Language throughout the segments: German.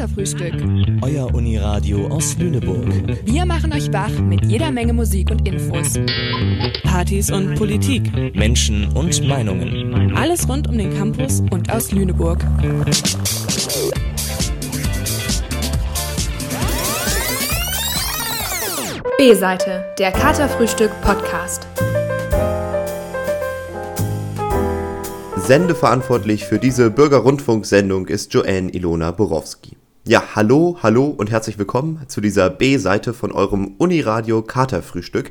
Katerfrühstück. Euer Uniradio aus Lüneburg. Wir machen euch wach mit jeder Menge Musik und Infos. Partys und Politik. Menschen und Meinungen. Alles rund um den Campus und aus Lüneburg. B-Seite, der Katerfrühstück Podcast. Sendeverantwortlich für diese Bürgerrundfunksendung ist Joanne Ilona Borowski. Ja, hallo, hallo und herzlich willkommen zu dieser B-Seite von eurem Uniradio Katerfrühstück.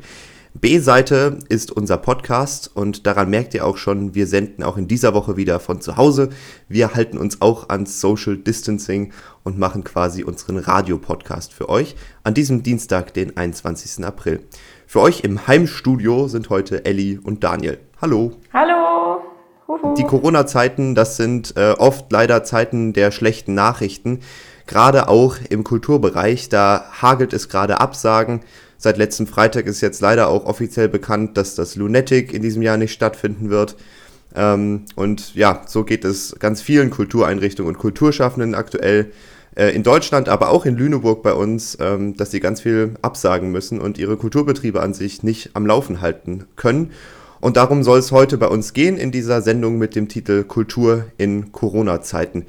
B-Seite ist unser Podcast und daran merkt ihr auch schon, wir senden auch in dieser Woche wieder von zu Hause. Wir halten uns auch ans Social Distancing und machen quasi unseren Radiopodcast für euch an diesem Dienstag, den 21. April. Für euch im Heimstudio sind heute Elli und Daniel. Hallo. Hallo. Die Corona-Zeiten, das sind äh, oft leider Zeiten der schlechten Nachrichten. Gerade auch im Kulturbereich, da hagelt es gerade Absagen. Seit letztem Freitag ist jetzt leider auch offiziell bekannt, dass das Lunatic in diesem Jahr nicht stattfinden wird. Ähm, und ja, so geht es ganz vielen Kultureinrichtungen und Kulturschaffenden aktuell äh, in Deutschland, aber auch in Lüneburg bei uns, ähm, dass sie ganz viel absagen müssen und ihre Kulturbetriebe an sich nicht am Laufen halten können. Und darum soll es heute bei uns gehen in dieser Sendung mit dem Titel Kultur in Corona-Zeiten.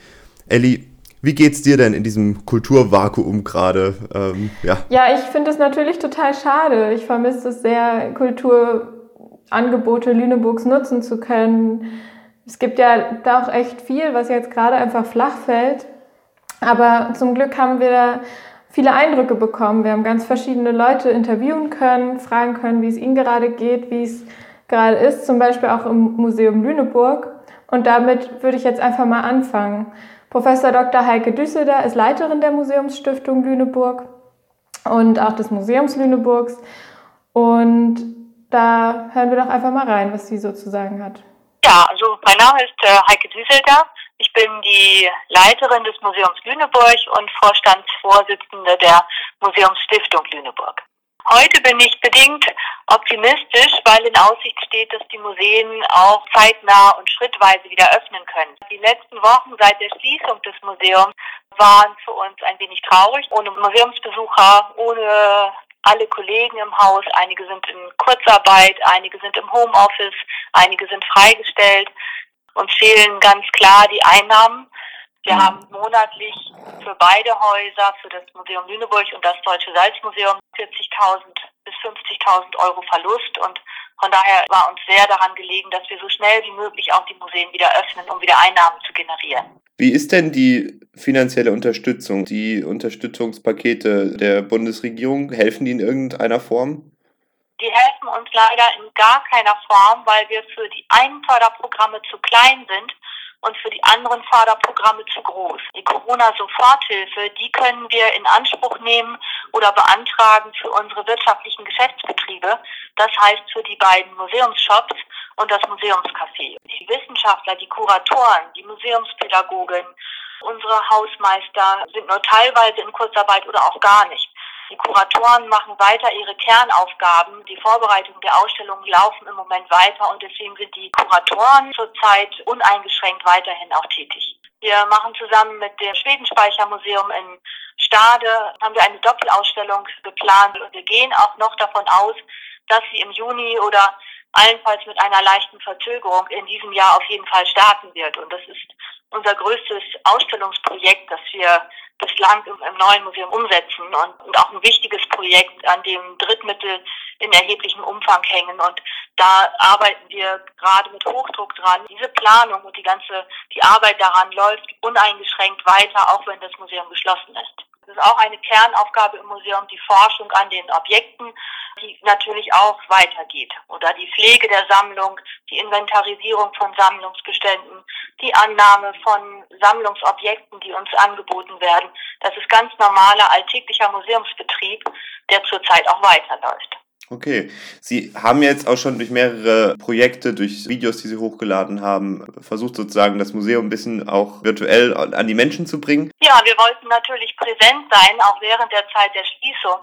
Elli, wie geht's dir denn in diesem Kulturvakuum gerade? Ähm, ja. ja, ich finde es natürlich total schade. Ich vermisse es sehr, Kulturangebote Lüneburgs nutzen zu können. Es gibt ja da auch echt viel, was jetzt gerade einfach flach fällt. Aber zum Glück haben wir viele Eindrücke bekommen. Wir haben ganz verschiedene Leute interviewen können, fragen können, wie es ihnen gerade geht, wie es gerade ist, zum Beispiel auch im Museum Lüneburg. Und damit würde ich jetzt einfach mal anfangen. Professor Dr. Heike Düsselder ist Leiterin der Museumsstiftung Lüneburg und auch des Museums Lüneburgs. Und da hören wir doch einfach mal rein, was sie so zu sagen hat. Ja, also mein Name ist äh, Heike Düsselder. Ich bin die Leiterin des Museums Lüneburg und Vorstandsvorsitzende der Museumsstiftung Lüneburg. Heute bin ich bedingt optimistisch, weil in Aussicht steht, dass die Museen auch zeitnah und schrittweise wieder öffnen können. Die letzten Wochen seit der Schließung des Museums waren für uns ein wenig traurig. Ohne Museumsbesucher, ohne alle Kollegen im Haus. Einige sind in Kurzarbeit, einige sind im Homeoffice, einige sind freigestellt. Uns fehlen ganz klar die Einnahmen. Wir haben monatlich für beide Häuser, für das Museum Lüneburg und das Deutsche Salzmuseum, 40.000 bis 50.000 Euro Verlust und von daher war uns sehr daran gelegen, dass wir so schnell wie möglich auch die Museen wieder öffnen, um wieder Einnahmen zu generieren. Wie ist denn die finanzielle Unterstützung, die Unterstützungspakete der Bundesregierung? Helfen die in irgendeiner Form? Die helfen uns leider in gar keiner Form, weil wir für die einen Förderprogramme zu klein sind und für die anderen Förderprogramme zu groß. Die Corona-Soforthilfe, die können wir in Anspruch nehmen oder beantragen für unsere wirtschaftlichen Geschäftsbetriebe. Das heißt für die beiden Museumsshops und das Museumscafé. Die Wissenschaftler, die Kuratoren, die Museumspädagogen, unsere Hausmeister sind nur teilweise in Kurzarbeit oder auch gar nicht. Die Kuratoren machen weiter ihre Kernaufgaben. Die Vorbereitung der Ausstellungen laufen im Moment weiter und deswegen sind die Kuratoren zurzeit uneingeschränkt weiterhin auch tätig. Wir machen zusammen mit dem Schwedenspeichermuseum in Stade, haben wir eine Doppelausstellung geplant und wir gehen auch noch davon aus, dass sie im Juni oder allenfalls mit einer leichten Verzögerung in diesem Jahr auf jeden Fall starten wird. Und das ist unser größtes Ausstellungsprojekt, das wir bislang im, im neuen Museum umsetzen und, und, auch ein wichtiges Projekt, an dem Drittmittel in erheblichem Umfang hängen. Und da arbeiten wir gerade mit Hochdruck dran. Diese Planung und die ganze, die Arbeit daran läuft uneingeschränkt weiter, auch wenn das Museum geschlossen ist. Es ist auch eine Kernaufgabe im Museum, die Forschung an den Objekten, die natürlich auch weitergeht. Oder die Pflege der Sammlung, die Inventarisierung von Sammlungsbeständen, die Annahme von Sammlungsobjekten, die uns angeboten werden. Das ist ganz normaler alltäglicher Museumsbetrieb, der zurzeit auch weiterläuft. Okay. Sie haben jetzt auch schon durch mehrere Projekte, durch Videos, die Sie hochgeladen haben, versucht sozusagen das Museum ein bisschen auch virtuell an die Menschen zu bringen. Ja, wir wollten natürlich präsent sein, auch während der Zeit der Schließung.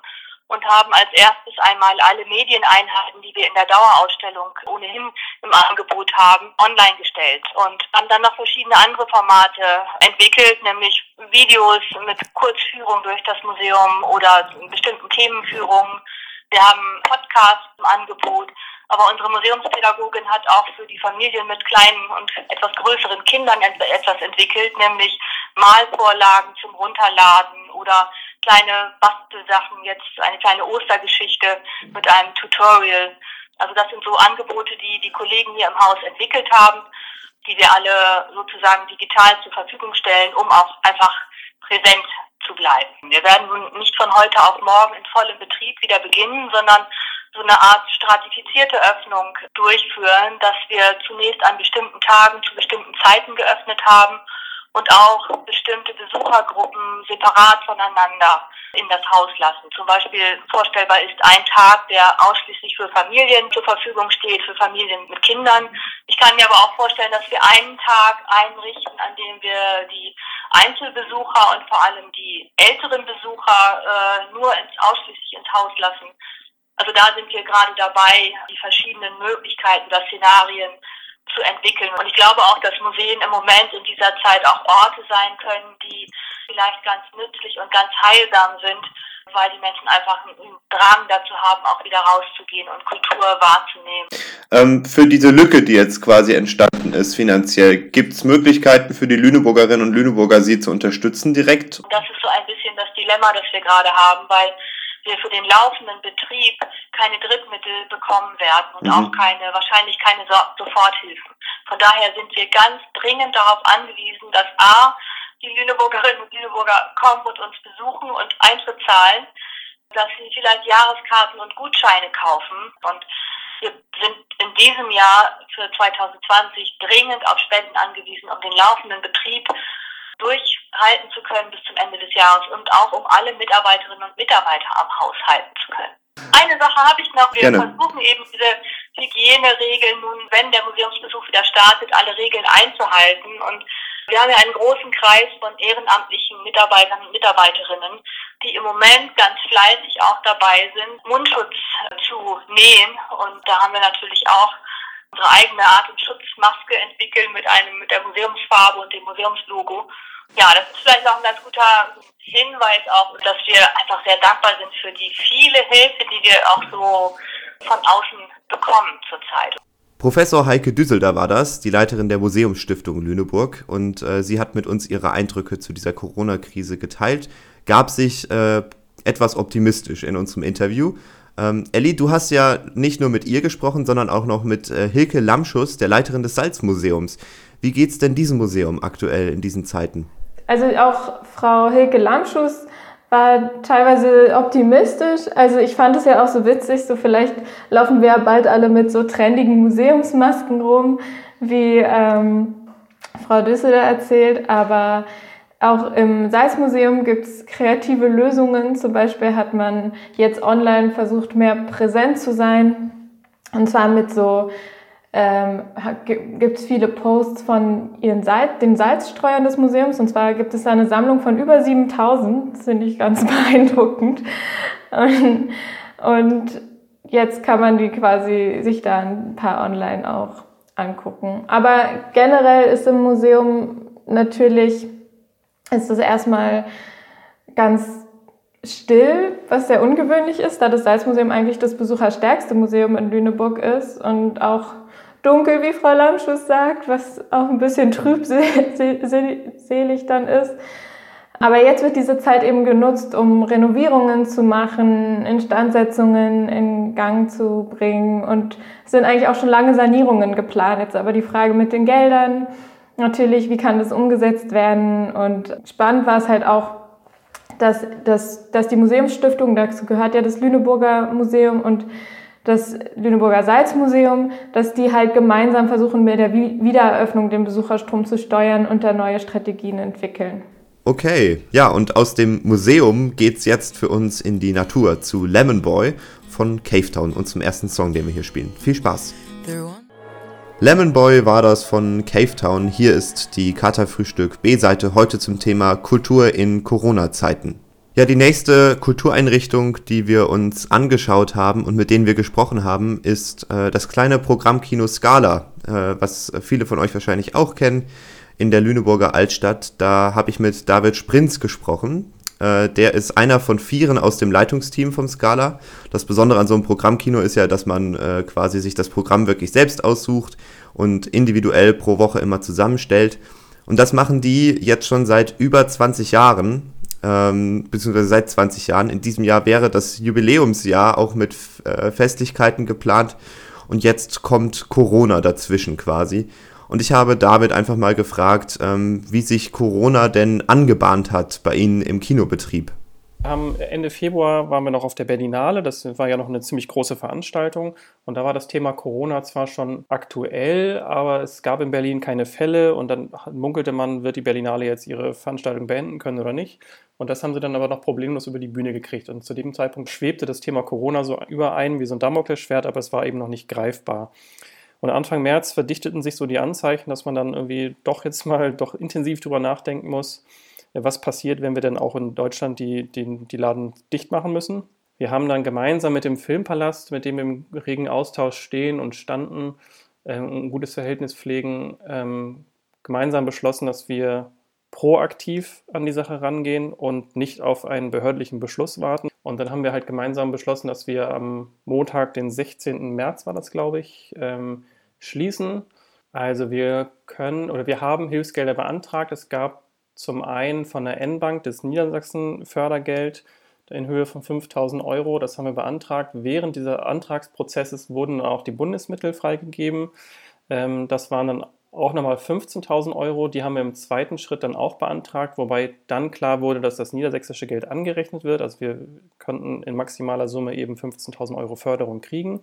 und haben als erstes einmal alle Medieneinheiten, die wir in der Dauerausstellung ohnehin im Angebot haben, online gestellt und haben dann noch verschiedene andere Formate entwickelt, nämlich Videos mit Kurzführung durch das Museum oder bestimmten Themenführungen. Wir haben Podcasts im Angebot, aber unsere Museumspädagogin hat auch für die Familien mit kleinen und etwas größeren Kindern etwas entwickelt, nämlich Malvorlagen zum Runterladen oder kleine Bastelsachen, jetzt eine kleine Ostergeschichte mit einem Tutorial. Also das sind so Angebote, die die Kollegen hier im Haus entwickelt haben, die wir alle sozusagen digital zur Verfügung stellen, um auch einfach präsent zu bleiben. Wir werden nicht von heute auf morgen in vollem Betrieb wieder beginnen, sondern so eine Art stratifizierte Öffnung durchführen, dass wir zunächst an bestimmten Tagen zu bestimmten Zeiten geöffnet haben und auch bestimmte Besuchergruppen separat voneinander in das Haus lassen. Zum Beispiel vorstellbar ist ein Tag, der ausschließlich für Familien zur Verfügung steht, für Familien mit Kindern. Ich kann mir aber auch vorstellen, dass wir einen Tag einrichten, an dem wir die Einzelbesucher und vor allem die älteren Besucher äh, nur ins, ausschließlich ins Haus lassen. Also da sind wir gerade dabei, die verschiedenen Möglichkeiten oder Szenarien zu entwickeln. Und ich glaube auch, dass Museen im Moment in dieser Zeit auch Orte sein können, die vielleicht ganz nützlich und ganz heilsam sind, weil die Menschen einfach einen Drang dazu haben, auch wieder rauszugehen und Kultur wahrzunehmen. Ähm, für diese Lücke, die jetzt quasi entstanden ist finanziell, gibt es Möglichkeiten für die Lüneburgerinnen und Lüneburger, sie zu unterstützen direkt? Das ist so ein bisschen das Dilemma, das wir gerade haben, weil wir für den laufenden Betrieb keine Drittmittel bekommen werden und mhm. auch keine, wahrscheinlich keine Soforthilfen. Von daher sind wir ganz dringend darauf angewiesen, dass A, die Lüneburgerinnen und Lüneburger kommen und uns besuchen und Eintritt zahlen, dass sie vielleicht Jahreskarten und Gutscheine kaufen. Und wir sind in diesem Jahr für 2020 dringend auf Spenden angewiesen, um den laufenden Betrieb durchhalten zu können bis zum Ende des Jahres und auch um alle Mitarbeiterinnen und Mitarbeiter am Haus halten zu können. Eine Sache habe ich noch. Wir Gerne. versuchen eben diese Hygieneregeln nun, wenn der Museumsbesuch wieder startet, alle Regeln einzuhalten. Und wir haben ja einen großen Kreis von ehrenamtlichen Mitarbeitern und Mitarbeiterinnen, die im Moment ganz fleißig auch dabei sind, Mundschutz zu nähen. Und da haben wir natürlich auch unsere eigene Atemschutzmaske entwickeln mit einem mit der Museumsfarbe und dem Museumslogo. Ja, das ist vielleicht auch ein ganz guter Hinweis auch, dass wir einfach sehr dankbar sind für die viele Hilfe, die wir auch so von außen bekommen zurzeit. Professor Heike Düsselder war das, die Leiterin der Museumsstiftung Lüneburg, und äh, sie hat mit uns ihre Eindrücke zu dieser Corona-Krise geteilt, gab sich äh, etwas optimistisch in unserem Interview ähm, Elli, du hast ja nicht nur mit ihr gesprochen, sondern auch noch mit äh, Hilke Lamschuss, der Leiterin des Salzmuseums. Wie geht es denn diesem Museum aktuell in diesen Zeiten? Also auch Frau Hilke Lamschuss war teilweise optimistisch. Also ich fand es ja auch so witzig, so vielleicht laufen wir ja bald alle mit so trendigen Museumsmasken rum, wie ähm, Frau Düsseler erzählt, aber auch im Salzmuseum gibt es kreative Lösungen. Zum Beispiel hat man jetzt online versucht, mehr präsent zu sein. Und zwar mit so, ähm, gibt es viele Posts von ihren Salz, den Salzstreuern des Museums. Und zwar gibt es da eine Sammlung von über 7000. Das finde ich ganz beeindruckend. Und, und jetzt kann man die quasi sich da ein paar online auch angucken. Aber generell ist im Museum natürlich ist es erstmal ganz still, was sehr ungewöhnlich ist, da das Salzmuseum eigentlich das besucherstärkste Museum in Lüneburg ist und auch dunkel, wie Frau Lamschuss sagt, was auch ein bisschen trübselig dann ist. Aber jetzt wird diese Zeit eben genutzt, um Renovierungen zu machen, Instandsetzungen in Gang zu bringen und es sind eigentlich auch schon lange Sanierungen geplant. Jetzt aber die Frage mit den Geldern, natürlich, wie kann das umgesetzt werden. Und spannend war es halt auch, dass, dass, dass die Museumsstiftung, dazu gehört ja das Lüneburger Museum und das Lüneburger Salzmuseum, dass die halt gemeinsam versuchen, mit der Wiedereröffnung den Besucherstrom zu steuern und da neue Strategien entwickeln. Okay, ja, und aus dem Museum geht's jetzt für uns in die Natur zu Lemon Boy von Cavetown und zum ersten Song, den wir hier spielen. Viel Spaß! Lemon Boy war das von Cavetown. Hier ist die Katerfrühstück B-Seite heute zum Thema Kultur in Corona-Zeiten. Ja, die nächste Kultureinrichtung, die wir uns angeschaut haben und mit denen wir gesprochen haben, ist äh, das kleine Programmkino Scala, äh, was viele von euch wahrscheinlich auch kennen, in der Lüneburger Altstadt. Da habe ich mit David Sprinz gesprochen. Äh, der ist einer von vieren aus dem Leitungsteam vom Scala. Das Besondere an so einem Programmkino ist ja, dass man äh, quasi sich das Programm wirklich selbst aussucht und individuell pro Woche immer zusammenstellt. Und das machen die jetzt schon seit über 20 Jahren ähm, beziehungsweise seit 20 Jahren. In diesem Jahr wäre das Jubiläumsjahr auch mit äh, Festlichkeiten geplant und jetzt kommt Corona dazwischen quasi. Und ich habe David einfach mal gefragt, ähm, wie sich Corona denn angebahnt hat bei Ihnen im Kinobetrieb. Ende Februar waren wir noch auf der Berlinale. Das war ja noch eine ziemlich große Veranstaltung. Und da war das Thema Corona zwar schon aktuell, aber es gab in Berlin keine Fälle. Und dann munkelte man, wird die Berlinale jetzt ihre Veranstaltung beenden können oder nicht. Und das haben sie dann aber noch problemlos über die Bühne gekriegt. Und zu dem Zeitpunkt schwebte das Thema Corona so überein wie so ein Damoklesschwert, aber es war eben noch nicht greifbar. Und Anfang März verdichteten sich so die Anzeichen, dass man dann irgendwie doch jetzt mal doch intensiv drüber nachdenken muss, was passiert, wenn wir dann auch in Deutschland die, die, die Laden dicht machen müssen. Wir haben dann gemeinsam mit dem Filmpalast, mit dem wir im regen Austausch stehen und standen, äh, ein gutes Verhältnis pflegen, ähm, gemeinsam beschlossen, dass wir proaktiv an die Sache rangehen und nicht auf einen behördlichen Beschluss warten. Und dann haben wir halt gemeinsam beschlossen, dass wir am Montag, den 16. März war das, glaube ich, ähm, schließen. Also wir können oder wir haben Hilfsgelder beantragt. Es gab zum einen von der N-Bank des Niedersachsen Fördergeld in Höhe von 5000 Euro. Das haben wir beantragt. Während dieses Antragsprozesses wurden auch die Bundesmittel freigegeben. Ähm, das waren dann auch nochmal 15.000 Euro. Die haben wir im zweiten Schritt dann auch beantragt, wobei dann klar wurde, dass das niedersächsische Geld angerechnet wird. Also wir konnten in maximaler Summe eben 15.000 Euro Förderung kriegen.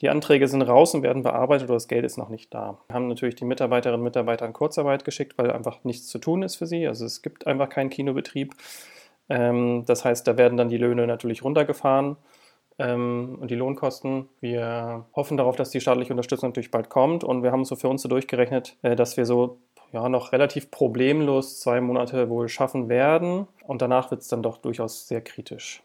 Die Anträge sind raus und werden bearbeitet, aber das Geld ist noch nicht da. Wir haben natürlich die Mitarbeiterinnen und Mitarbeiter in Kurzarbeit geschickt, weil einfach nichts zu tun ist für sie. Also es gibt einfach keinen Kinobetrieb. Ähm, das heißt, da werden dann die Löhne natürlich runtergefahren ähm, und die Lohnkosten. Wir hoffen darauf, dass die staatliche Unterstützung natürlich bald kommt und wir haben so für uns so durchgerechnet, äh, dass wir so ja, noch relativ problemlos zwei Monate wohl schaffen werden und danach wird es dann doch durchaus sehr kritisch.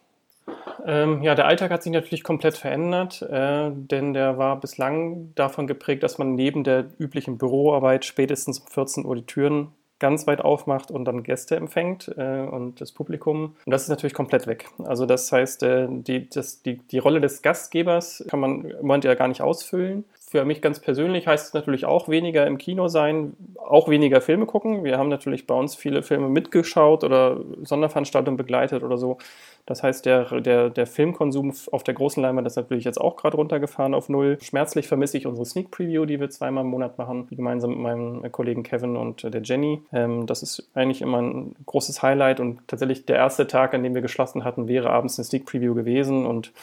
Ähm, ja, der Alltag hat sich natürlich komplett verändert, äh, denn der war bislang davon geprägt, dass man neben der üblichen Büroarbeit spätestens um 14 Uhr die Türen ganz weit aufmacht und dann Gäste empfängt äh, und das Publikum. Und das ist natürlich komplett weg. Also das heißt, äh, die, das, die, die Rolle des Gastgebers kann man im Moment ja gar nicht ausfüllen. Für mich ganz persönlich heißt es natürlich auch weniger im Kino sein, auch weniger Filme gucken. Wir haben natürlich bei uns viele Filme mitgeschaut oder Sonderveranstaltungen begleitet oder so. Das heißt, der, der, der Filmkonsum auf der großen Leinwand ist natürlich jetzt auch gerade runtergefahren auf Null. Schmerzlich vermisse ich unsere Sneak Preview, die wir zweimal im Monat machen, gemeinsam mit meinem Kollegen Kevin und der Jenny. Ähm, das ist eigentlich immer ein großes Highlight und tatsächlich der erste Tag, an dem wir geschlossen hatten, wäre abends eine Sneak Preview gewesen und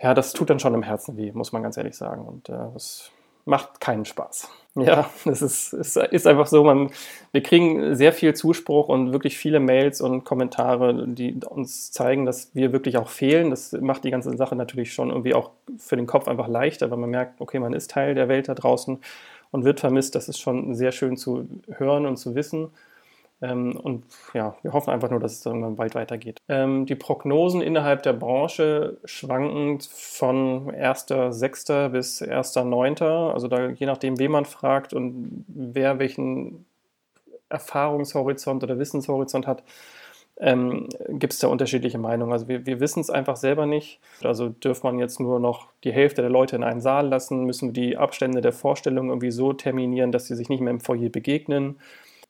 ja, das tut dann schon im Herzen weh, muss man ganz ehrlich sagen. Und äh, das macht keinen Spaß. Ja, das ist, ist, ist einfach so. Man, wir kriegen sehr viel Zuspruch und wirklich viele Mails und Kommentare, die uns zeigen, dass wir wirklich auch fehlen. Das macht die ganze Sache natürlich schon irgendwie auch für den Kopf einfach leichter, weil man merkt, okay, man ist Teil der Welt da draußen und wird vermisst. Das ist schon sehr schön zu hören und zu wissen. Ähm, und ja, wir hoffen einfach nur, dass es irgendwann bald weitergeht. Ähm, die Prognosen innerhalb der Branche schwanken von 1.6. bis 1.9. Also da, je nachdem, wen man fragt und wer welchen Erfahrungshorizont oder Wissenshorizont hat, ähm, gibt es da unterschiedliche Meinungen. Also wir, wir wissen es einfach selber nicht. Also dürft man jetzt nur noch die Hälfte der Leute in einen Saal lassen, müssen wir die Abstände der Vorstellung irgendwie so terminieren, dass sie sich nicht mehr im Foyer begegnen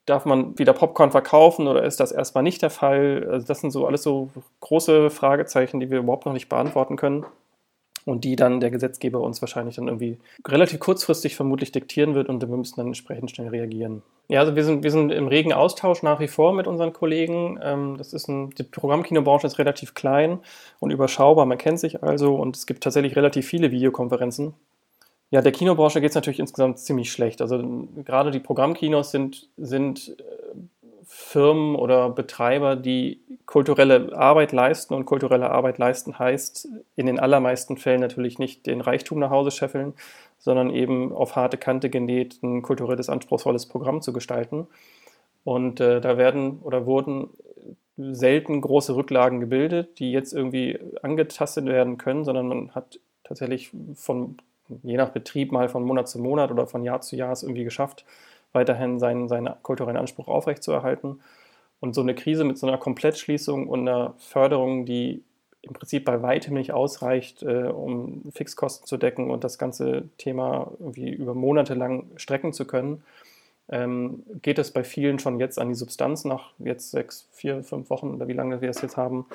darf man wieder Popcorn verkaufen oder ist das erstmal nicht der Fall? Also das sind so alles so große Fragezeichen, die wir überhaupt noch nicht beantworten können und die dann der Gesetzgeber uns wahrscheinlich dann irgendwie relativ kurzfristig vermutlich diktieren wird und wir müssen dann entsprechend schnell reagieren. Ja, also wir sind, wir sind im regen Austausch nach wie vor mit unseren Kollegen. Ähm, das ist ein, die Programmkinobranche ist relativ klein und überschaubar, man kennt sich also und es gibt tatsächlich relativ viele Videokonferenzen. Ja, der Kinobranche geht es natürlich insgesamt ziemlich schlecht. Also gerade die Programmkinos sind, sind äh, Firmen oder Betreiber, die kulturelle Arbeit leisten und kulturelle Arbeit leisten heißt in den allermeisten Fällen natürlich nicht den Reichtum nach Hause scheffeln, sondern eben auf harte Kante genäht ein kulturelles, anspruchsvolles Programm zu gestalten. Und äh, da werden oder wurden selten große Rücklagen gebildet, die jetzt irgendwie angetastet werden können, sondern man hat tatsächlich von, je nach Betrieb mal von Monat zu Monat oder von Jahr zu Jahr es irgendwie geschafft, weiterhin seinen, seinen kulturellen Anspruch aufrechtzuerhalten. Und so eine Krise mit so einer Komplettschließung und einer Förderung, die im Prinzip bei weitem nicht ausreicht, äh, um Fixkosten zu decken und das ganze Thema irgendwie über Monate lang strecken zu können, ähm, geht es bei vielen schon jetzt an die Substanz nach jetzt sechs, vier, fünf Wochen oder wie lange wir es jetzt haben.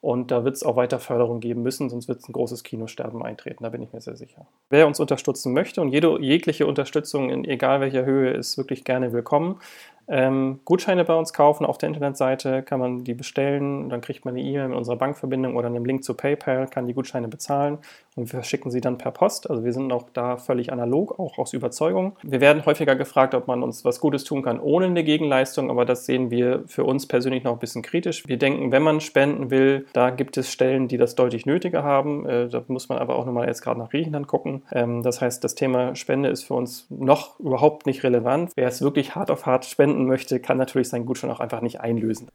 Und da wird es auch weiter Förderung geben müssen, sonst wird es ein großes Kinosterben eintreten, da bin ich mir sehr sicher. Wer uns unterstützen möchte und jede, jegliche Unterstützung in egal welcher Höhe ist wirklich gerne willkommen. Ähm, Gutscheine bei uns kaufen auf der Internetseite, kann man die bestellen, dann kriegt man eine E-Mail mit unserer Bankverbindung oder einem Link zu PayPal, kann die Gutscheine bezahlen und wir verschicken sie dann per Post. Also wir sind auch da völlig analog, auch aus Überzeugung. Wir werden häufiger gefragt, ob man uns was Gutes tun kann ohne eine Gegenleistung, aber das sehen wir für uns persönlich noch ein bisschen kritisch. Wir denken, wenn man spenden will, da gibt es Stellen, die das deutlich nötiger haben. Äh, da muss man aber auch nochmal jetzt gerade nach Griechenland gucken. Ähm, das heißt, das Thema Spende ist für uns noch überhaupt nicht relevant. Wer es wirklich hart auf hart spenden spenden möchte, kann natürlich seinen Gutschein auch einfach nicht einlösen.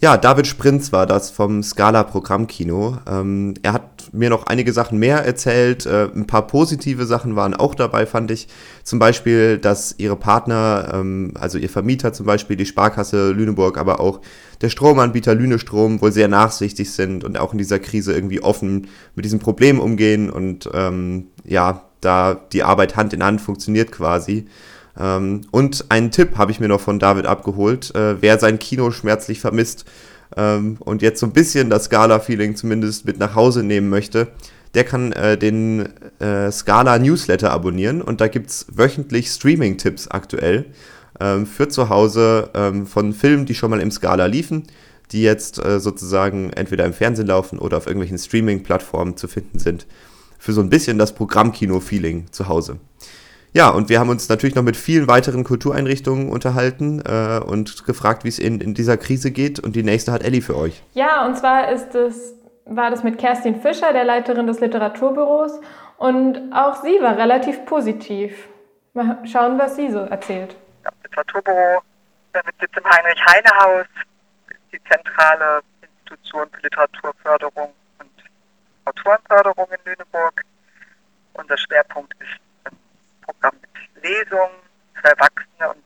Ja, David Sprinz war das vom Scala Programmkino. Ähm, er hat mir noch einige Sachen mehr erzählt. Äh, ein paar positive Sachen waren auch dabei, fand ich. Zum Beispiel, dass ihre Partner, ähm, also ihr Vermieter zum Beispiel, die Sparkasse Lüneburg, aber auch der Stromanbieter Lünestrom wohl sehr nachsichtig sind und auch in dieser Krise irgendwie offen mit diesem Problem umgehen und ähm, ja, da die Arbeit Hand in Hand funktioniert quasi. Ähm, und einen Tipp habe ich mir noch von David abgeholt. Äh, wer sein Kino schmerzlich vermisst ähm, und jetzt so ein bisschen das Scala-Feeling zumindest mit nach Hause nehmen möchte, der kann äh, den äh, Scala Newsletter abonnieren und da gibt es wöchentlich Streaming-Tipps aktuell ähm, für zu Hause ähm, von Filmen, die schon mal im Scala liefen, die jetzt äh, sozusagen entweder im Fernsehen laufen oder auf irgendwelchen Streaming-Plattformen zu finden sind. Für so ein bisschen das Programmkino-Feeling zu Hause. Ja, und wir haben uns natürlich noch mit vielen weiteren Kultureinrichtungen unterhalten äh, und gefragt, wie es in, in dieser Krise geht. Und die nächste hat Elli für euch. Ja, und zwar ist es, war das mit Kerstin Fischer, der Leiterin des Literaturbüros. Und auch sie war relativ positiv. Mal schauen, was sie so erzählt. Das Literaturbüro mit Sitz im Heinrich-Heine-Haus ist die zentrale Institution für Literaturförderung und Autorenförderung in Lüneburg. Unser Schwerpunkt ist Programm mit Lesungen für Erwachsene und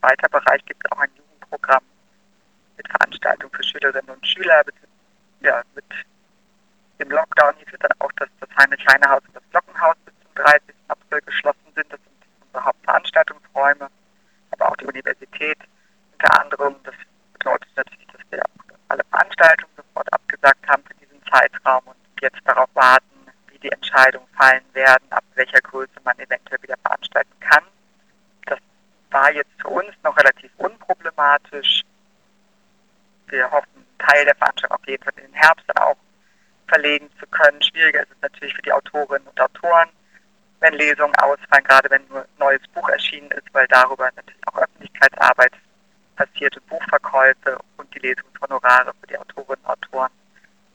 zweiter Bereich gibt es auch ein Jugendprogramm mit Veranstaltungen für Schülerinnen und Schüler. Ja, mit dem Lockdown hieß es dann auch, dass das Heinrich-Heine-Haus und das Glockenhaus bis zum 30. April geschlossen sind. Das sind unsere Hauptveranstaltungsräume, aber auch die Universität unter anderem. Das bedeutet natürlich, dass wir auch alle Veranstaltungen sofort abgesagt haben für diesen Zeitraum und jetzt darauf warten, die Entscheidungen fallen werden, ab welcher Größe man eventuell wieder veranstalten kann. Das war jetzt für uns noch relativ unproblematisch. Wir hoffen, Teil der Veranstaltung auf jeden Fall in den Herbst dann auch verlegen zu können. Schwieriger ist es natürlich für die Autorinnen und Autoren, wenn Lesungen ausfallen, gerade wenn nur ein neues Buch erschienen ist, weil darüber natürlich auch Öffentlichkeitsarbeit passiert und Buchverkäufe und die Lesungshonorare für die Autorinnen und Autoren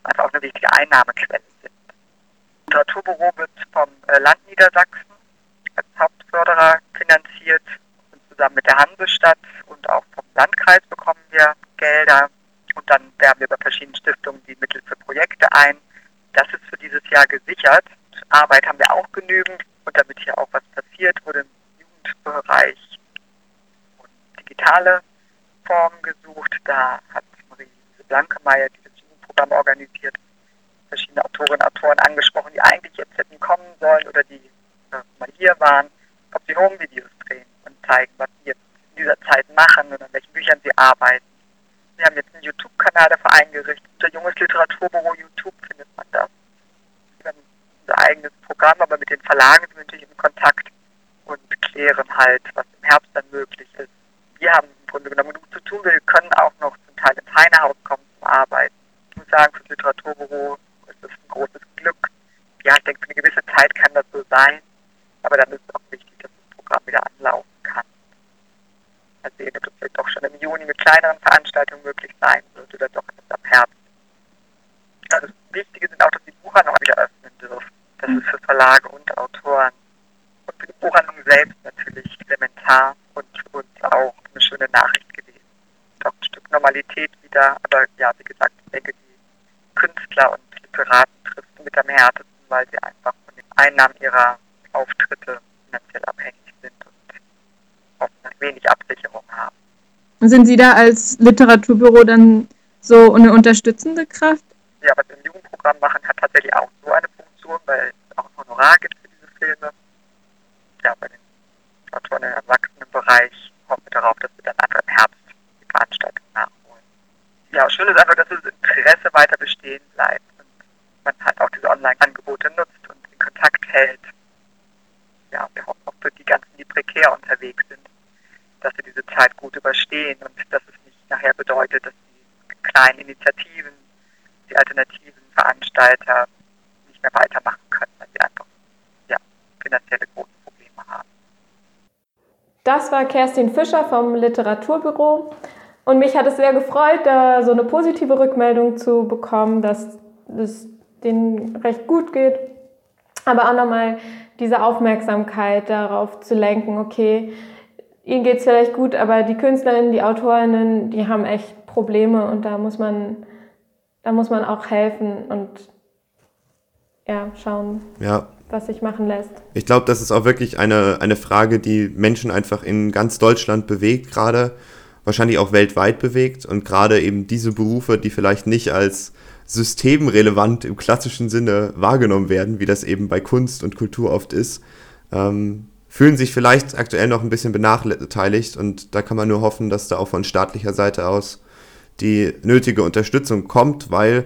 einfach auch eine wichtige Einnahmequelle. Literaturbüro wird vom äh, Land Niedersachsen als Hauptförderer finanziert. Und zusammen mit der Hansestadt und auch vom Landkreis bekommen wir Gelder. Und dann werben wir bei verschiedenen Stiftungen die Mittel für Projekte ein. Das ist für dieses Jahr gesichert. Arbeit haben wir auch genügend. Und damit hier auch was passiert, wurde im Jugendbereich digitale Formen gesucht. Da hat Marie Blankemeyer dieses Jugendprogramm organisiert verschiedene Autorinnen und Autoren angesprochen, die eigentlich jetzt hätten kommen sollen oder die äh, mal hier waren, ob sie Home-Videos drehen und zeigen, was sie jetzt in dieser Zeit machen und an welchen Büchern sie arbeiten. Wir haben jetzt einen YouTube-Kanal dafür eingerichtet. Unter Junges Literaturbüro YouTube findet man das. Wir haben unser eigenes Programm, aber mit den Verlagen sind wir natürlich in Kontakt und klären halt, was im Herbst dann möglich ist. Wir haben im Grunde genommen genug zu tun. Wir können auch noch zum Teil ins Heinehaus kommen zum Arbeiten. Ich muss sagen, für das Literaturbüro das ist ein großes Glück. Ja, ich denke, für eine gewisse Zeit kann das so sein, aber dann ist es auch wichtig, dass das Programm wieder anlaufen kann. Mal sehen, ob das vielleicht doch schon im Juni mit kleineren Veranstaltungen möglich sein wird oder doch erst ab Herbst. Also das Wichtige sind auch, dass die Buchhandlung wieder öffnen dürfen. Das ist für Verlage und Autoren und für die Buchhandlung selbst natürlich elementar und für uns auch eine schöne Nachricht gewesen. Doch ein Stück Normalität wieder. Aber ja, wie gesagt, ich denke, die Künstler und Literaten trifft mit am härtesten, weil sie einfach von den Einnahmen ihrer Auftritte finanziell abhängig sind und oft wenig Absicherung haben. Sind Sie da als Literaturbüro dann so eine unterstützende Kraft? Ja, was wir im Jugendprogramm machen, hat tatsächlich auch so eine Funktion, weil es auch ein Honorar gibt für diese Filme. Ja, bei den Autoren im Erwachsenenbereich hoffen wir darauf, dass wir dann einfach im Herbst die Veranstaltung nachholen. Ja, schön ist einfach, dass das Interesse weiter bestehen bleibt man halt auch diese Online-Angebote nutzt und in Kontakt hält. Ja, wir hoffen auch für die ganzen, die prekär unterwegs sind, dass sie diese Zeit gut überstehen und dass es nicht nachher bedeutet, dass die kleinen Initiativen, die alternativen Veranstalter nicht mehr weitermachen können, weil sie einfach ja, finanzielle große Probleme haben. Das war Kerstin Fischer vom Literaturbüro. Und mich hat es sehr gefreut, da so eine positive Rückmeldung zu bekommen, dass es denen recht gut geht. Aber auch nochmal diese Aufmerksamkeit darauf zu lenken, okay, ihnen geht es vielleicht gut, aber die Künstlerinnen, die Autorinnen, die haben echt Probleme und da muss man, da muss man auch helfen und ja, schauen, Ja, was sich machen lässt. ich glaube, das ist auch wirklich eine, eine Frage, die Menschen einfach in ganz Deutschland bewegt, gerade wahrscheinlich auch weltweit bewegt und gerade eben diese Berufe, die vielleicht nicht als systemrelevant im klassischen Sinne wahrgenommen werden, wie das eben bei Kunst und Kultur oft ist, ähm, fühlen sich vielleicht aktuell noch ein bisschen benachteiligt und da kann man nur hoffen, dass da auch von staatlicher Seite aus die nötige Unterstützung kommt, weil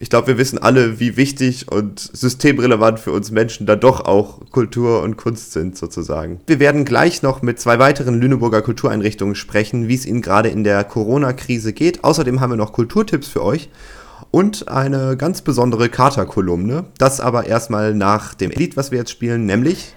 ich glaube, wir wissen alle, wie wichtig und systemrelevant für uns Menschen da doch auch Kultur und Kunst sind, sozusagen. Wir werden gleich noch mit zwei weiteren Lüneburger Kultureinrichtungen sprechen, wie es ihnen gerade in der Corona-Krise geht. Außerdem haben wir noch Kulturtipps für euch und eine ganz besondere Kater-Kolumne. Das aber erstmal nach dem Lied, was wir jetzt spielen, nämlich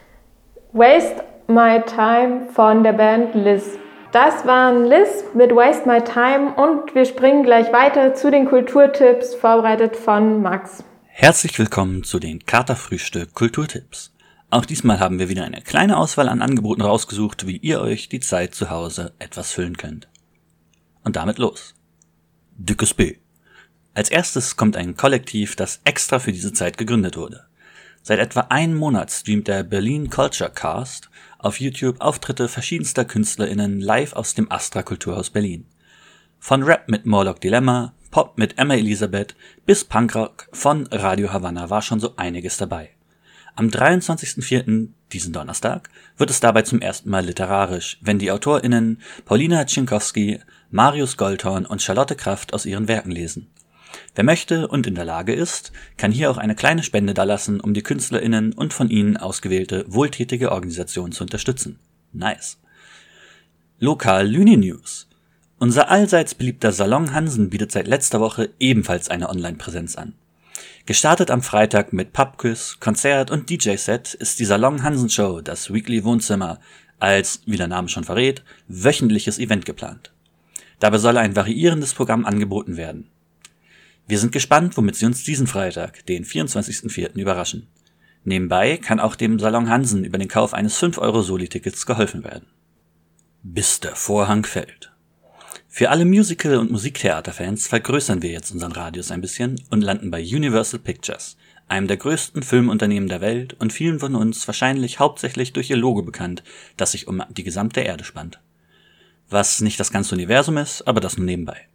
Waste My Time von der Band Liz. Das waren Liz mit Waste My Time und wir springen gleich weiter zu den Kulturtipps, vorbereitet von Max. Herzlich willkommen zu den Katerfrühstück Kulturtipps. Auch diesmal haben wir wieder eine kleine Auswahl an Angeboten rausgesucht, wie ihr euch die Zeit zu Hause etwas füllen könnt. Und damit los. Dickes B. Als erstes kommt ein Kollektiv, das extra für diese Zeit gegründet wurde. Seit etwa einem Monat streamt der Berlin Culture Cast auf YouTube Auftritte verschiedenster KünstlerInnen live aus dem Astra Kulturhaus Berlin. Von Rap mit Morlock Dilemma, Pop mit Emma Elisabeth bis Punkrock von Radio Havanna war schon so einiges dabei. Am 23.04., diesen Donnerstag, wird es dabei zum ersten Mal literarisch, wenn die AutorInnen Paulina Tschinkowski, Marius Goldhorn und Charlotte Kraft aus ihren Werken lesen. Wer möchte und in der Lage ist, kann hier auch eine kleine Spende dalassen, um die KünstlerInnen und von ihnen ausgewählte wohltätige Organisationen zu unterstützen. Nice. Lokal Lüni News. Unser allseits beliebter Salon Hansen bietet seit letzter Woche ebenfalls eine Online-Präsenz an. Gestartet am Freitag mit Pubquiz, Konzert und DJ-Set ist die Salon Hansen Show, das Weekly Wohnzimmer, als, wie der Name schon verrät, wöchentliches Event geplant. Dabei soll ein variierendes Programm angeboten werden. Wir sind gespannt, womit sie uns diesen Freitag, den 24.04. überraschen. Nebenbei kann auch dem Salon Hansen über den Kauf eines 5-Euro-Soli-Tickets geholfen werden. Bis der Vorhang fällt. Für alle Musical- und Musiktheaterfans vergrößern wir jetzt unseren Radius ein bisschen und landen bei Universal Pictures, einem der größten Filmunternehmen der Welt und vielen von uns wahrscheinlich hauptsächlich durch ihr Logo bekannt, das sich um die gesamte Erde spannt. Was nicht das ganze Universum ist, aber das nur nebenbei.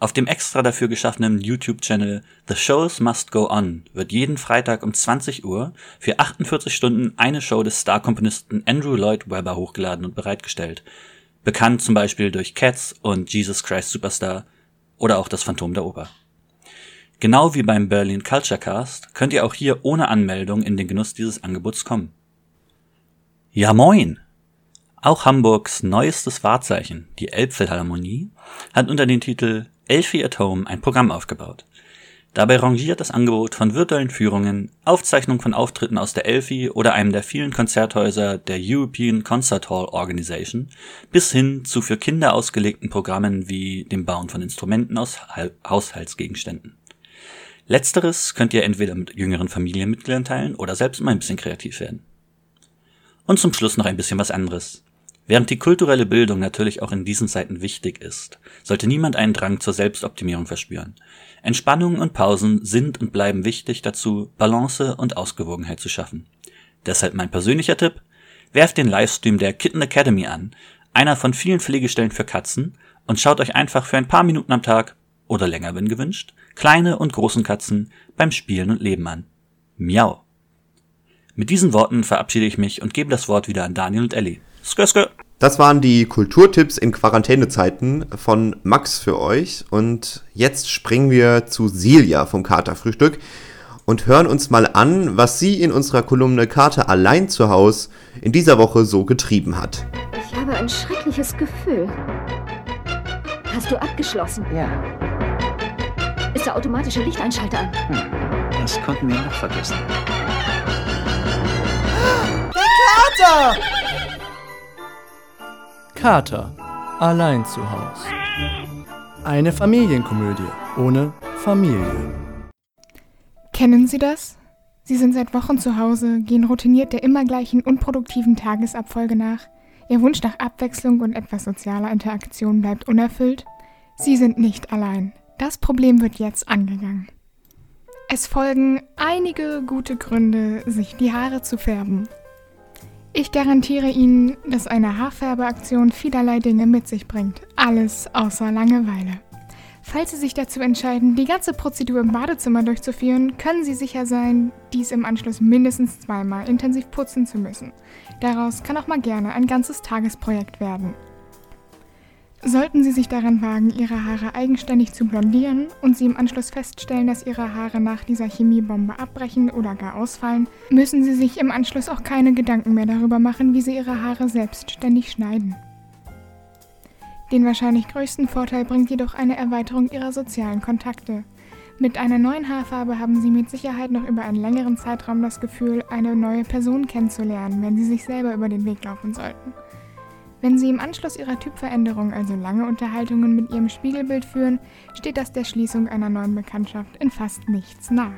Auf dem extra dafür geschaffenen YouTube-Channel The Shows Must Go On wird jeden Freitag um 20 Uhr für 48 Stunden eine Show des Star-Komponisten Andrew Lloyd Webber hochgeladen und bereitgestellt. Bekannt zum Beispiel durch Cats und Jesus Christ Superstar oder auch das Phantom der Oper. Genau wie beim Berlin Culture Cast könnt ihr auch hier ohne Anmeldung in den Genuss dieses Angebots kommen. Ja moin! Auch Hamburgs neuestes Wahrzeichen, die Elbphilharmonie, hat unter dem Titel Elfie at Home ein Programm aufgebaut. Dabei rangiert das Angebot von virtuellen Führungen, Aufzeichnungen von Auftritten aus der Elfie oder einem der vielen Konzerthäuser der European Concert Hall Organization bis hin zu für Kinder ausgelegten Programmen wie dem Bauen von Instrumenten aus Haushaltsgegenständen. Letzteres könnt ihr entweder mit jüngeren Familienmitgliedern teilen oder selbst mal ein bisschen kreativ werden. Und zum Schluss noch ein bisschen was anderes. Während die kulturelle Bildung natürlich auch in diesen Zeiten wichtig ist, sollte niemand einen Drang zur Selbstoptimierung verspüren. Entspannungen und Pausen sind und bleiben wichtig dazu, Balance und Ausgewogenheit zu schaffen. Deshalb mein persönlicher Tipp, werft den Livestream der Kitten Academy an, einer von vielen Pflegestellen für Katzen, und schaut euch einfach für ein paar Minuten am Tag, oder länger wenn gewünscht, kleine und großen Katzen beim Spielen und Leben an. Miau. Mit diesen Worten verabschiede ich mich und gebe das Wort wieder an Daniel und Ellie. Skö, skö. Das waren die Kulturtipps in Quarantänezeiten von Max für euch. Und jetzt springen wir zu Silja vom Katerfrühstück und hören uns mal an, was sie in unserer Kolumne Kater allein zu Hause in dieser Woche so getrieben hat. Ich habe ein schreckliches Gefühl. Hast du abgeschlossen? Ja. Ist der automatische Lichteinschalter an? Hm, das konnten wir noch vergessen. Der Kater! Kater, allein zu Haus. Eine Familienkomödie ohne Familie. Kennen Sie das? Sie sind seit Wochen zu Hause, gehen routiniert der immer gleichen unproduktiven Tagesabfolge nach. Ihr Wunsch nach Abwechslung und etwas sozialer Interaktion bleibt unerfüllt. Sie sind nicht allein. Das Problem wird jetzt angegangen. Es folgen einige gute Gründe, sich die Haare zu färben. Ich garantiere Ihnen, dass eine Haarfärbeaktion vielerlei Dinge mit sich bringt. Alles außer Langeweile. Falls Sie sich dazu entscheiden, die ganze Prozedur im Badezimmer durchzuführen, können Sie sicher sein, dies im Anschluss mindestens zweimal intensiv putzen zu müssen. Daraus kann auch mal gerne ein ganzes Tagesprojekt werden. Sollten Sie sich daran wagen, Ihre Haare eigenständig zu blondieren und Sie im Anschluss feststellen, dass Ihre Haare nach dieser Chemiebombe abbrechen oder gar ausfallen, müssen Sie sich im Anschluss auch keine Gedanken mehr darüber machen, wie Sie Ihre Haare selbstständig schneiden. Den wahrscheinlich größten Vorteil bringt jedoch eine Erweiterung Ihrer sozialen Kontakte. Mit einer neuen Haarfarbe haben Sie mit Sicherheit noch über einen längeren Zeitraum das Gefühl, eine neue Person kennenzulernen, wenn Sie sich selber über den Weg laufen sollten. Wenn Sie im Anschluss Ihrer Typveränderung also lange Unterhaltungen mit Ihrem Spiegelbild führen, steht das der Schließung einer neuen Bekanntschaft in fast nichts nach.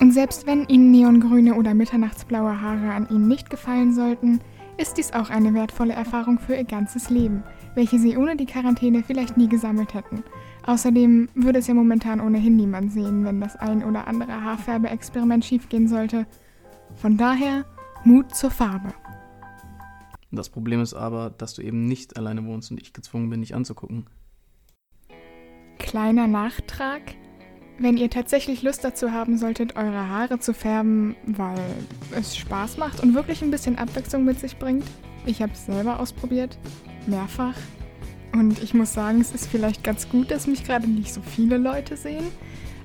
Und selbst wenn Ihnen neongrüne oder mitternachtsblaue Haare an Ihnen nicht gefallen sollten, ist dies auch eine wertvolle Erfahrung für Ihr ganzes Leben, welche Sie ohne die Quarantäne vielleicht nie gesammelt hätten. Außerdem würde es ja momentan ohnehin niemand sehen, wenn das ein oder andere Haarfärbeexperiment schiefgehen sollte. Von daher Mut zur Farbe. Das Problem ist aber, dass du eben nicht alleine wohnst und ich gezwungen bin, dich anzugucken. Kleiner Nachtrag. Wenn ihr tatsächlich Lust dazu haben solltet, eure Haare zu färben, weil es Spaß macht und wirklich ein bisschen Abwechslung mit sich bringt, ich habe es selber ausprobiert, mehrfach. Und ich muss sagen, es ist vielleicht ganz gut, dass mich gerade nicht so viele Leute sehen.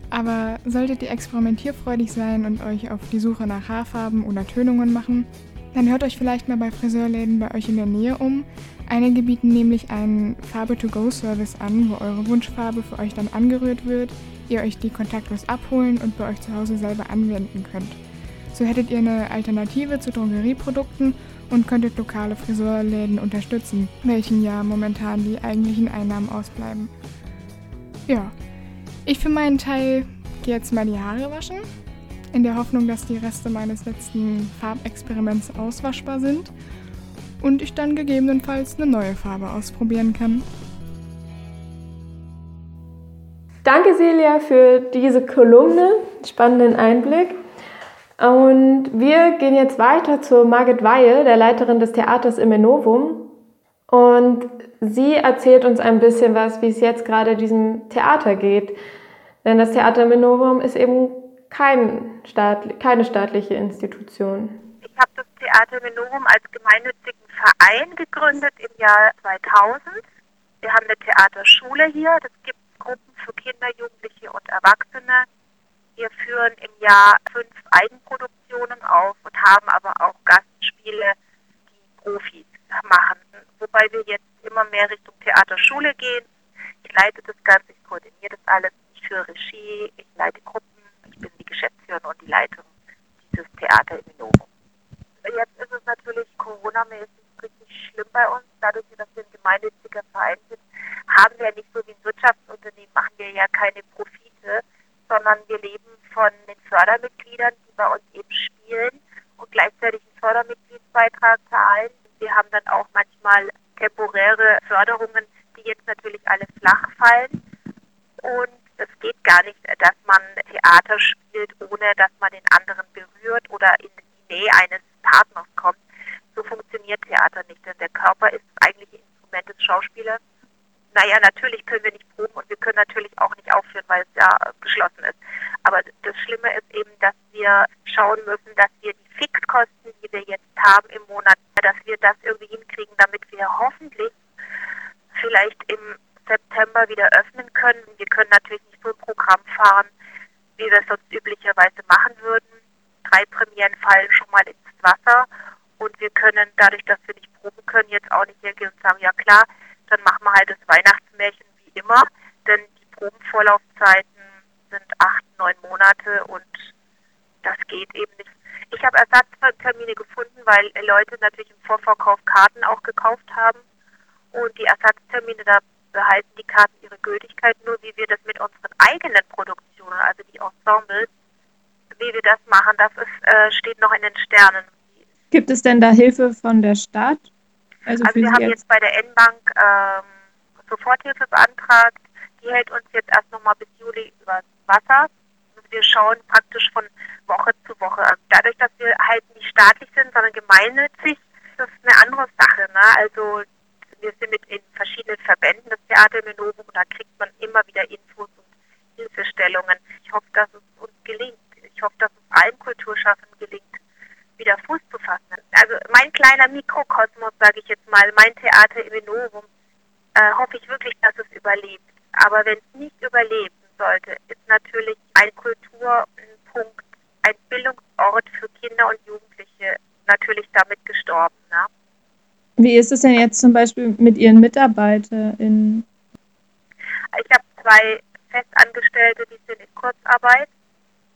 Aber solltet ihr experimentierfreudig sein und euch auf die Suche nach Haarfarben oder Tönungen machen, dann hört euch vielleicht mal bei Friseurläden bei euch in der Nähe um. Einige bieten nämlich einen Farbe-to-Go-Service an, wo eure Wunschfarbe für euch dann angerührt wird, ihr euch die kontaktlos abholen und bei euch zu Hause selber anwenden könnt. So hättet ihr eine Alternative zu Drogerieprodukten und könntet lokale Friseurläden unterstützen, welchen ja momentan die eigentlichen Einnahmen ausbleiben. Ja, ich für meinen Teil gehe jetzt mal die Haare waschen in der Hoffnung, dass die Reste meines letzten Farbexperiments auswaschbar sind und ich dann gegebenenfalls eine neue Farbe ausprobieren kann. Danke, Celia, für diese Kolumne, spannenden Einblick. Und wir gehen jetzt weiter zu Margit Weihe, der Leiterin des Theaters im Innovum. Und sie erzählt uns ein bisschen was, wie es jetzt gerade diesem Theater geht. Denn das Theater im Innovum ist eben kein staat, keine staatliche Institution. Ich habe das Theater Menorum als gemeinnützigen Verein gegründet im Jahr 2000. Wir haben eine Theaterschule hier. Das gibt Gruppen für Kinder, Jugendliche und Erwachsene. Wir führen im Jahr fünf Eigenproduktionen auf und haben aber auch Gastspiele, die Profis machen. Wobei wir jetzt immer mehr Richtung Theaterschule gehen. Ich leite das Ganze, ich koordiniere das alles, ich führe Regie, ich leite Gruppen Geschäftsführerin und die Leiterin dieses Theater im Novum. Jetzt ist es natürlich Corona-mäßig richtig schlimm bei uns. Dadurch, dass wir ein gemeinnütziger Verein sind, haben wir nicht so wie ein Wirtschaftsunternehmen, machen wir ja keine Profite, sondern wir leben von den Fördermitgliedern, die bei uns eben spielen und gleichzeitig einen Fördermitgliedsbeitrag zahlen. Wir haben dann auch manchmal temporäre Förderungen, die jetzt natürlich alle flach fallen. Und es geht gar nicht, dass man Theater spielt, ohne dass man den anderen berührt oder in die Nähe eines Partners kommt. So funktioniert Theater nicht, denn der Körper ist eigentlich ein Instrument des Schauspielers. Naja, natürlich können wir nicht proben und wir können natürlich auch nicht aufführen, weil es ja geschlossen ist. Aber das Schlimme ist eben, dass wir schauen müssen, dass wir die Fixkosten, die wir jetzt haben im Monat, dass wir das irgendwie hinkriegen, damit wir hoffentlich vielleicht im September wieder öffnen können. Wir können natürlich nicht so ein Programm fahren, wie wir es sonst üblicherweise machen würden. Drei Premieren fallen schon mal ins Wasser und wir können dadurch, dass wir nicht proben können, jetzt auch nicht hergehen und sagen, ja klar, dann machen wir halt das Weihnachtsmärchen wie immer, denn die Probenvorlaufzeiten sind acht, neun Monate und das geht eben nicht. Ich habe Ersatztermine gefunden, weil Leute natürlich im Vorverkauf Karten auch gekauft haben und die Ersatztermine, da behalten die Karten ihre Gültigkeit, nur wie wir das mit unseren eigenen Produktionen, also die Ensembles, wie wir das machen, das ist, äh, steht noch in den Sternen. Gibt es denn da Hilfe von der Stadt? Also, also wir haben jetzt, jetzt bei der N-Bank ähm, Soforthilfe beantragt. Die hält uns jetzt erst nochmal bis Juli übers Wasser. Und wir schauen praktisch von Woche zu Woche. Also dadurch, dass wir halt nicht staatlich sind, sondern gemeinnützig, das ist eine andere Sache. Ne? Also wir sind mit in verschiedenen Verbänden des Theater Novum und da kriegt man immer wieder Infos und Hilfestellungen. Ich hoffe, dass es uns gelingt. Ich hoffe, dass es allen Kulturschaffenden gelingt, wieder Fuß zu fassen. Also mein kleiner Mikrokosmos, sage ich jetzt mal, mein Theater im Novum, äh, hoffe ich wirklich, dass es überlebt. Aber wenn es nicht überleben sollte, ist natürlich ein Kulturpunkt, ein Bildungsort für Kinder und Jugendliche natürlich damit gestorben. Ne? Wie ist es denn jetzt zum Beispiel mit Ihren MitarbeiterInnen? Ich habe zwei Festangestellte, die sind in Kurzarbeit.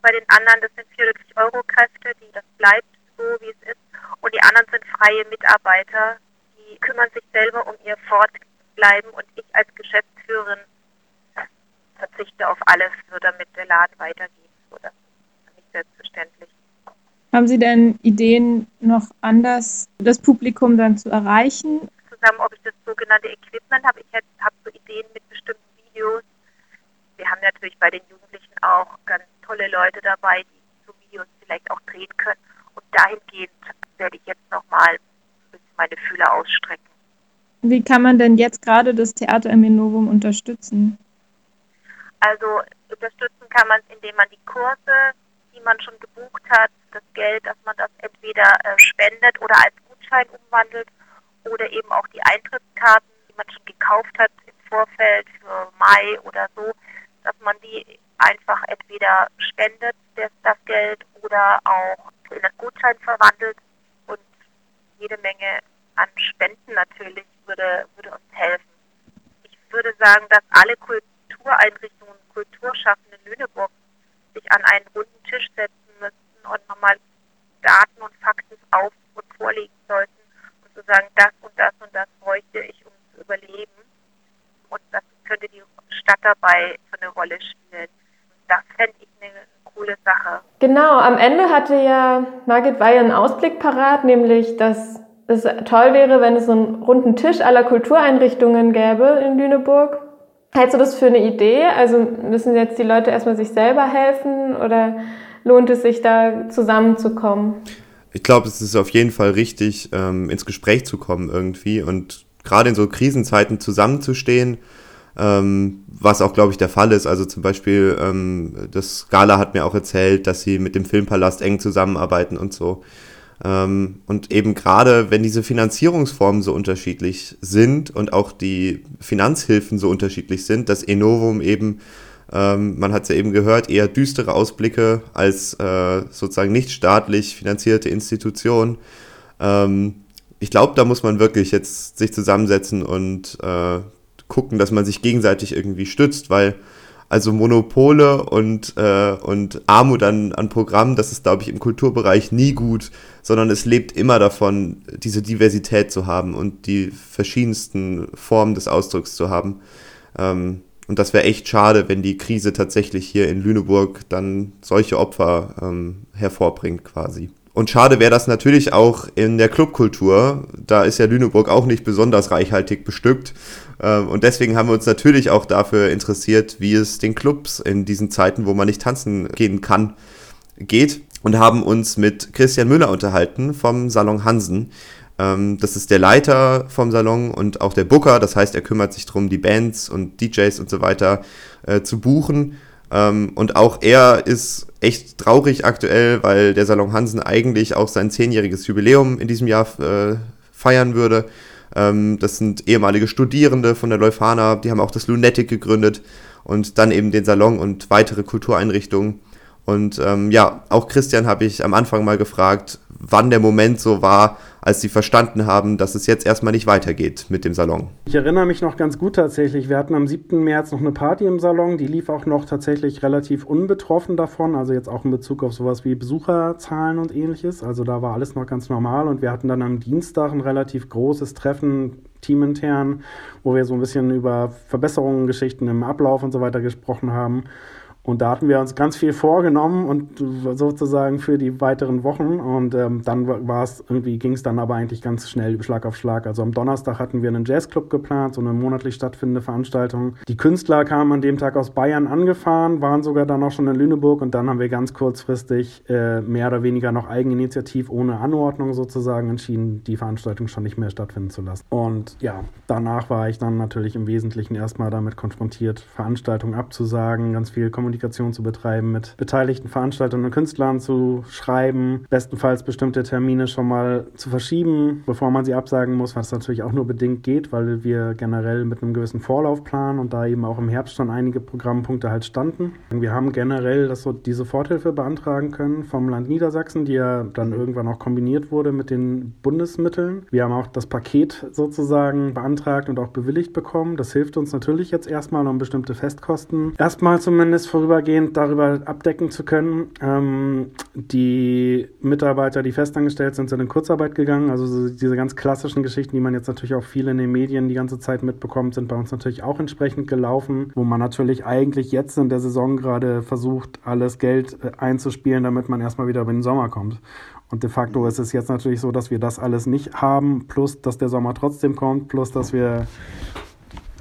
Bei den anderen, das sind 44 Euro Kräfte, die das bleibt so, wie es ist. Und die anderen sind freie Mitarbeiter, die kümmern sich selber um ihr Fortbleiben und ich als Geschäftsführerin verzichte auf alles, nur damit der Laden weitergeht. So, das ist nicht selbstverständlich. Haben Sie denn Ideen, noch anders das Publikum dann zu erreichen? Zusammen, ob ich das sogenannte Equipment habe. Ich habe so Ideen mit bestimmten Videos. Wir haben natürlich bei den Jugendlichen auch ganz tolle Leute dabei, die so Videos vielleicht auch drehen können. Und dahingehend werde ich jetzt nochmal meine Fühler ausstrecken. Wie kann man denn jetzt gerade das Theater im Novum unterstützen? Also unterstützen kann man es, indem man die Kurse, die man schon gebucht hat, das Geld, dass man das entweder äh, spendet oder als Gutschein umwandelt oder eben auch die Eintrittskarten, die man schon gekauft hat im Vorfeld für Mai oder so, dass man die einfach entweder spendet, das, das Geld, oder auch in einen Gutschein verwandelt jede Menge an Spenden natürlich würde, würde uns helfen. Ich würde sagen, dass alle Kultureinrichtungen, Kulturschaffenden in Lüneburg sich an einen runden Tisch setzen müssten und nochmal Daten und Fakten auf und vorlegen sollten und zu sagen, das und das und das bräuchte ich, um zu überleben. Und das könnte die Stadt dabei für eine Rolle spielen. Das fände ich eine coole Sache. Genau, am Ende hatte ja Margit Weil einen Ausblick parat, nämlich, dass es toll wäre, wenn es so einen runden Tisch aller Kultureinrichtungen gäbe in Lüneburg. Hältst du das für eine Idee? Also müssen jetzt die Leute erstmal sich selber helfen oder lohnt es sich da zusammenzukommen? Ich glaube, es ist auf jeden Fall richtig, ähm, ins Gespräch zu kommen irgendwie und gerade in so Krisenzeiten zusammenzustehen ähm, was auch, glaube ich, der Fall ist. Also zum Beispiel, ähm, das Scala hat mir auch erzählt, dass sie mit dem Filmpalast eng zusammenarbeiten und so. Ähm, und eben gerade, wenn diese Finanzierungsformen so unterschiedlich sind und auch die Finanzhilfen so unterschiedlich sind, dass Enovum eben, ähm, man hat es ja eben gehört, eher düstere Ausblicke als äh, sozusagen nicht staatlich finanzierte Institution. Ähm, ich glaube, da muss man wirklich jetzt sich zusammensetzen und äh, gucken, dass man sich gegenseitig irgendwie stützt, weil also Monopole und, äh, und Armut an, an Programmen, das ist, glaube ich, im Kulturbereich nie gut, sondern es lebt immer davon, diese Diversität zu haben und die verschiedensten Formen des Ausdrucks zu haben. Ähm, und das wäre echt schade, wenn die Krise tatsächlich hier in Lüneburg dann solche Opfer ähm, hervorbringt quasi. Und schade wäre das natürlich auch in der Clubkultur. Da ist ja Lüneburg auch nicht besonders reichhaltig bestückt. Ähm, und deswegen haben wir uns natürlich auch dafür interessiert, wie es den Clubs in diesen Zeiten, wo man nicht tanzen gehen kann, geht. Und haben uns mit Christian Müller unterhalten vom Salon Hansen. Ähm, das ist der Leiter vom Salon und auch der Booker. Das heißt, er kümmert sich darum, die Bands und DJs und so weiter äh, zu buchen ähm, und auch er ist echt traurig aktuell, weil der Salon Hansen eigentlich auch sein zehnjähriges Jubiläum in diesem Jahr äh, feiern würde. Ähm, das sind ehemalige Studierende von der Leuphana, die haben auch das Lunatic gegründet und dann eben den Salon und weitere Kultureinrichtungen. Und ähm, ja, auch Christian habe ich am Anfang mal gefragt, wann der Moment so war, als sie verstanden haben, dass es jetzt erstmal nicht weitergeht mit dem Salon. Ich erinnere mich noch ganz gut tatsächlich. Wir hatten am 7. März noch eine Party im Salon, die lief auch noch tatsächlich relativ unbetroffen davon, also jetzt auch in Bezug auf sowas wie Besucherzahlen und ähnliches. Also da war alles noch ganz normal und wir hatten dann am Dienstag ein relativ großes Treffen teamintern, wo wir so ein bisschen über Verbesserungen, Geschichten im Ablauf und so weiter gesprochen haben. Und da hatten wir uns ganz viel vorgenommen und sozusagen für die weiteren Wochen. Und ähm, dann war es irgendwie, ging es dann aber eigentlich ganz schnell Schlag auf Schlag. Also am Donnerstag hatten wir einen Jazzclub geplant, so eine monatlich stattfindende Veranstaltung. Die Künstler kamen an dem Tag aus Bayern angefahren, waren sogar dann auch schon in Lüneburg und dann haben wir ganz kurzfristig äh, mehr oder weniger noch eigeninitiativ ohne Anordnung sozusagen entschieden, die Veranstaltung schon nicht mehr stattfinden zu lassen. Und ja, danach war ich dann natürlich im Wesentlichen erstmal damit konfrontiert, Veranstaltungen abzusagen, ganz viel Kommunikation Kommunikation zu betreiben, mit beteiligten Veranstaltern und Künstlern zu schreiben, bestenfalls bestimmte Termine schon mal zu verschieben, bevor man sie absagen muss, was natürlich auch nur bedingt geht, weil wir generell mit einem gewissen Vorlauf planen und da eben auch im Herbst schon einige Programmpunkte halt standen. Wir haben generell das so, die Soforthilfe beantragen können vom Land Niedersachsen, die ja dann irgendwann auch kombiniert wurde mit den Bundesmitteln. Wir haben auch das Paket sozusagen beantragt und auch bewilligt bekommen. Das hilft uns natürlich jetzt erstmal, um bestimmte Festkosten erstmal zumindest vor vorübergehend darüber abdecken zu können. Ähm, die Mitarbeiter, die festangestellt sind, sind in Kurzarbeit gegangen. Also so diese ganz klassischen Geschichten, die man jetzt natürlich auch viel in den Medien die ganze Zeit mitbekommt, sind bei uns natürlich auch entsprechend gelaufen, wo man natürlich eigentlich jetzt in der Saison gerade versucht, alles Geld äh, einzuspielen, damit man erstmal wieder über den Sommer kommt. Und de facto ist es jetzt natürlich so, dass wir das alles nicht haben, plus dass der Sommer trotzdem kommt, plus dass wir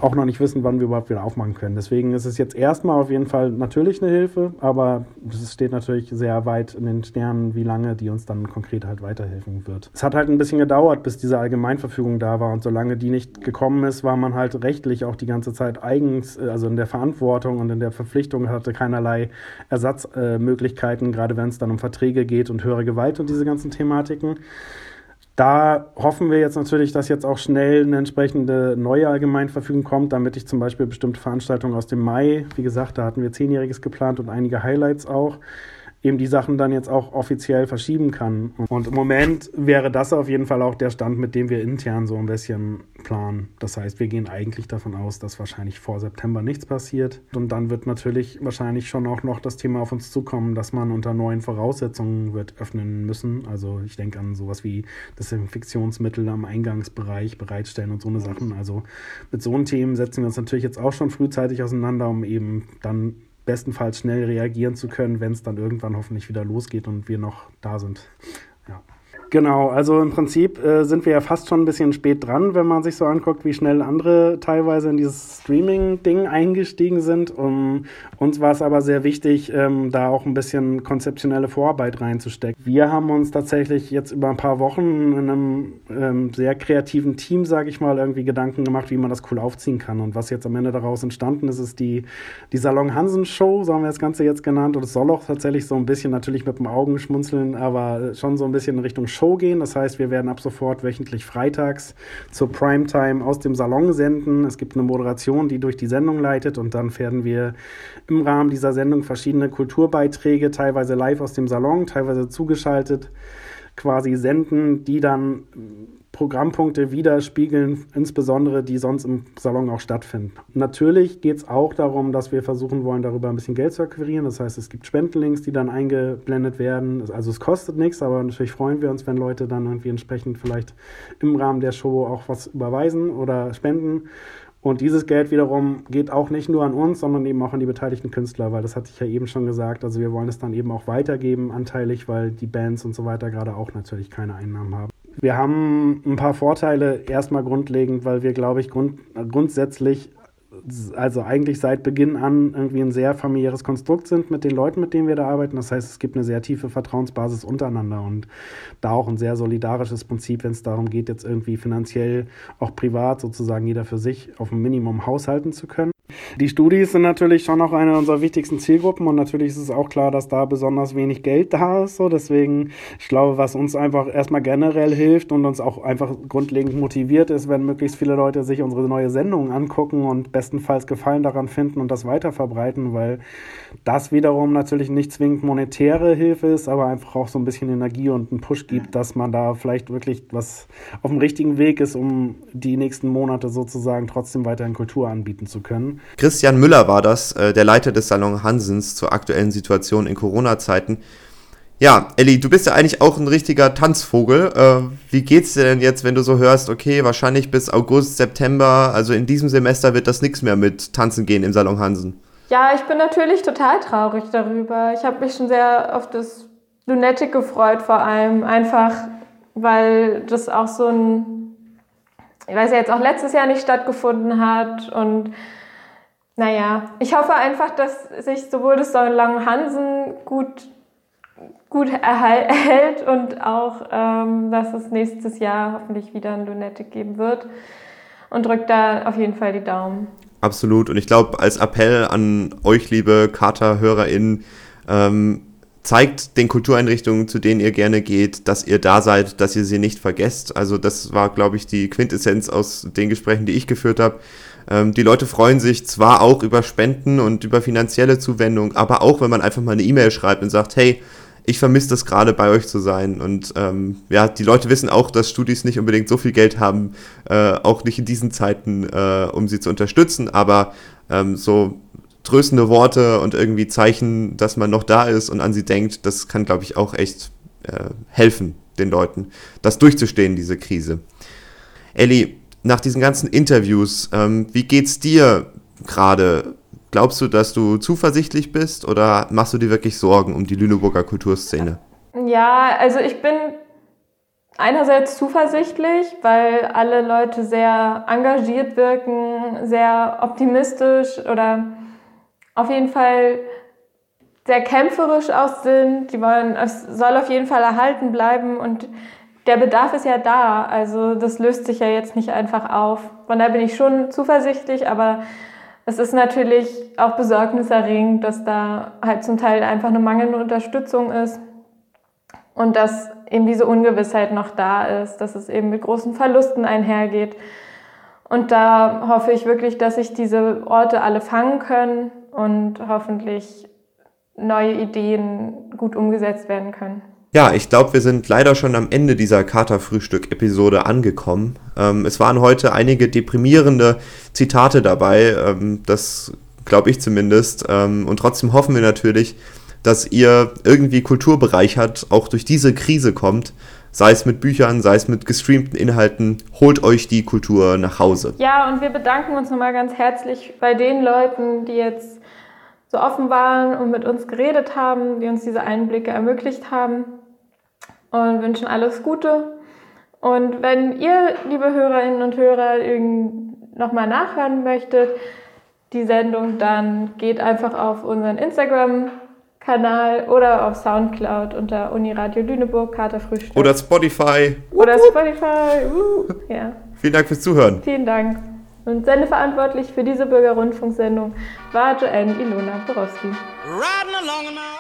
auch noch nicht wissen, wann wir überhaupt wieder aufmachen können. Deswegen ist es jetzt erstmal auf jeden Fall natürlich eine Hilfe, aber es steht natürlich sehr weit in den Sternen, wie lange die uns dann konkret halt weiterhelfen wird. Es hat halt ein bisschen gedauert, bis diese Allgemeinverfügung da war und solange die nicht gekommen ist, war man halt rechtlich auch die ganze Zeit eigens, also in der Verantwortung und in der Verpflichtung hatte keinerlei Ersatzmöglichkeiten, äh, gerade wenn es dann um Verträge geht und höhere Gewalt und diese ganzen Thematiken. Da hoffen wir jetzt natürlich, dass jetzt auch schnell eine entsprechende neue Allgemeinverfügung kommt, damit ich zum Beispiel bestimmte Veranstaltungen aus dem Mai, wie gesagt, da hatten wir Zehnjähriges geplant und einige Highlights auch, eben die Sachen dann jetzt auch offiziell verschieben kann. Und im Moment wäre das auf jeden Fall auch der Stand, mit dem wir intern so ein bisschen planen. Das heißt, wir gehen eigentlich davon aus, dass wahrscheinlich vor September nichts passiert. Und dann wird natürlich wahrscheinlich schon auch noch das Thema auf uns zukommen, dass man unter neuen Voraussetzungen wird öffnen müssen. Also ich denke an sowas wie Desinfektionsmittel am Eingangsbereich bereitstellen und so eine Sachen. Also mit so einem Themen setzen wir uns natürlich jetzt auch schon frühzeitig auseinander, um eben dann bestenfalls schnell reagieren zu können, wenn es dann irgendwann hoffentlich wieder losgeht und wir noch da sind. Genau, also im Prinzip äh, sind wir ja fast schon ein bisschen spät dran, wenn man sich so anguckt, wie schnell andere teilweise in dieses Streaming-Ding eingestiegen sind. Um, uns war es aber sehr wichtig, ähm, da auch ein bisschen konzeptionelle Vorarbeit reinzustecken. Wir haben uns tatsächlich jetzt über ein paar Wochen in einem ähm, sehr kreativen Team, sage ich mal, irgendwie Gedanken gemacht, wie man das cool aufziehen kann. Und was jetzt am Ende daraus entstanden ist, ist die, die Salon Hansen Show, so haben wir das Ganze jetzt genannt. Und es soll auch tatsächlich so ein bisschen natürlich mit dem Augenschmunzeln, aber schon so ein bisschen in Richtung Show gehen. Das heißt, wir werden ab sofort wöchentlich freitags zur Primetime aus dem Salon senden. Es gibt eine Moderation, die durch die Sendung leitet und dann werden wir im Rahmen dieser Sendung verschiedene Kulturbeiträge, teilweise live aus dem Salon, teilweise zugeschaltet, quasi senden, die dann Programmpunkte widerspiegeln, insbesondere die sonst im Salon auch stattfinden. Natürlich geht es auch darum, dass wir versuchen wollen, darüber ein bisschen Geld zu akquirieren. Das heißt, es gibt Spendenlinks, die dann eingeblendet werden. Also es kostet nichts, aber natürlich freuen wir uns, wenn Leute dann irgendwie entsprechend vielleicht im Rahmen der Show auch was überweisen oder spenden. Und dieses Geld wiederum geht auch nicht nur an uns, sondern eben auch an die beteiligten Künstler, weil das hatte ich ja eben schon gesagt. Also wir wollen es dann eben auch weitergeben, anteilig, weil die Bands und so weiter gerade auch natürlich keine Einnahmen haben. Wir haben ein paar Vorteile erstmal grundlegend, weil wir, glaube ich, grund grundsätzlich also eigentlich seit Beginn an irgendwie ein sehr familiäres Konstrukt sind mit den Leuten, mit denen wir da arbeiten. Das heißt, es gibt eine sehr tiefe Vertrauensbasis untereinander und da auch ein sehr solidarisches Prinzip, wenn es darum geht, jetzt irgendwie finanziell, auch privat sozusagen jeder für sich auf ein Minimum haushalten zu können. Die Studis sind natürlich schon noch eine unserer wichtigsten Zielgruppen und natürlich ist es auch klar, dass da besonders wenig Geld da ist. So. Deswegen, ich glaube, was uns einfach erstmal generell hilft und uns auch einfach grundlegend motiviert ist, wenn möglichst viele Leute sich unsere neue Sendung angucken und bestenfalls Gefallen daran finden und das weiter verbreiten, weil das wiederum natürlich nicht zwingend monetäre Hilfe ist, aber einfach auch so ein bisschen Energie und einen Push gibt, dass man da vielleicht wirklich was auf dem richtigen Weg ist, um die nächsten Monate sozusagen trotzdem weiterhin Kultur anbieten zu können. Christian Müller war das, äh, der Leiter des Salon Hansens zur aktuellen Situation in Corona-Zeiten. Ja, Elli, du bist ja eigentlich auch ein richtiger Tanzvogel. Äh, wie geht's dir denn jetzt, wenn du so hörst, okay, wahrscheinlich bis August, September, also in diesem Semester wird das nichts mehr mit Tanzen gehen im Salon Hansen? Ja, ich bin natürlich total traurig darüber. Ich habe mich schon sehr auf das Lunatic gefreut, vor allem einfach, weil das auch so ein, ich weiß ja jetzt auch letztes Jahr nicht stattgefunden hat und naja, ich hoffe einfach, dass sich sowohl das Salon Hansen gut, gut erhält und auch, ähm, dass es nächstes Jahr hoffentlich wieder ein Lunatic geben wird. Und drückt da auf jeden Fall die Daumen. Absolut. Und ich glaube, als Appell an euch, liebe Kater-HörerInnen, ähm, zeigt den Kultureinrichtungen, zu denen ihr gerne geht, dass ihr da seid, dass ihr sie nicht vergesst. Also das war, glaube ich, die Quintessenz aus den Gesprächen, die ich geführt habe. Ähm, die Leute freuen sich zwar auch über Spenden und über finanzielle Zuwendung, aber auch, wenn man einfach mal eine E-Mail schreibt und sagt, hey, ich vermisse das gerade bei euch zu sein. Und ähm, ja, die Leute wissen auch, dass Studis nicht unbedingt so viel Geld haben, äh, auch nicht in diesen Zeiten, äh, um sie zu unterstützen, aber ähm, so tröstende Worte und irgendwie Zeichen, dass man noch da ist und an sie denkt, das kann, glaube ich, auch echt äh, helfen, den Leuten, das durchzustehen, diese Krise. Elli, nach diesen ganzen Interviews, ähm, wie geht's dir gerade? Glaubst du, dass du zuversichtlich bist oder machst du dir wirklich Sorgen um die Lüneburger Kulturszene? Ja, also ich bin einerseits zuversichtlich, weil alle Leute sehr engagiert wirken, sehr optimistisch oder auf jeden Fall sehr kämpferisch auch sind. Die wollen, es soll auf jeden Fall erhalten bleiben und der Bedarf ist ja da. Also das löst sich ja jetzt nicht einfach auf. Von daher bin ich schon zuversichtlich, aber es ist natürlich auch besorgniserregend, dass da halt zum Teil einfach eine mangelnde Unterstützung ist und dass eben diese Ungewissheit noch da ist, dass es eben mit großen Verlusten einhergeht. Und da hoffe ich wirklich, dass sich diese Orte alle fangen können und hoffentlich neue Ideen gut umgesetzt werden können. Ja, ich glaube, wir sind leider schon am Ende dieser Katerfrühstück-Episode angekommen. Ähm, es waren heute einige deprimierende Zitate dabei, ähm, das glaube ich zumindest. Ähm, und trotzdem hoffen wir natürlich, dass ihr irgendwie Kultur bereichert, auch durch diese Krise kommt. Sei es mit Büchern, sei es mit gestreamten Inhalten, holt euch die Kultur nach Hause. Ja, und wir bedanken uns nochmal ganz herzlich bei den Leuten, die jetzt so offen waren und mit uns geredet haben, die uns diese Einblicke ermöglicht haben und wünschen alles Gute. Und wenn ihr, liebe Hörerinnen und Hörer, nochmal nachhören möchtet, die Sendung, dann geht einfach auf unseren Instagram-Kanal oder auf Soundcloud unter Uniradio Lüneburg, Katerfrühstück. Oder Spotify. Oder Spotify. Uh, ja. Vielen Dank fürs Zuhören. Vielen Dank. Und sendeverantwortlich für diese Bürgerrundfunksendung war Joanne Ilona Borowski. Riding along now.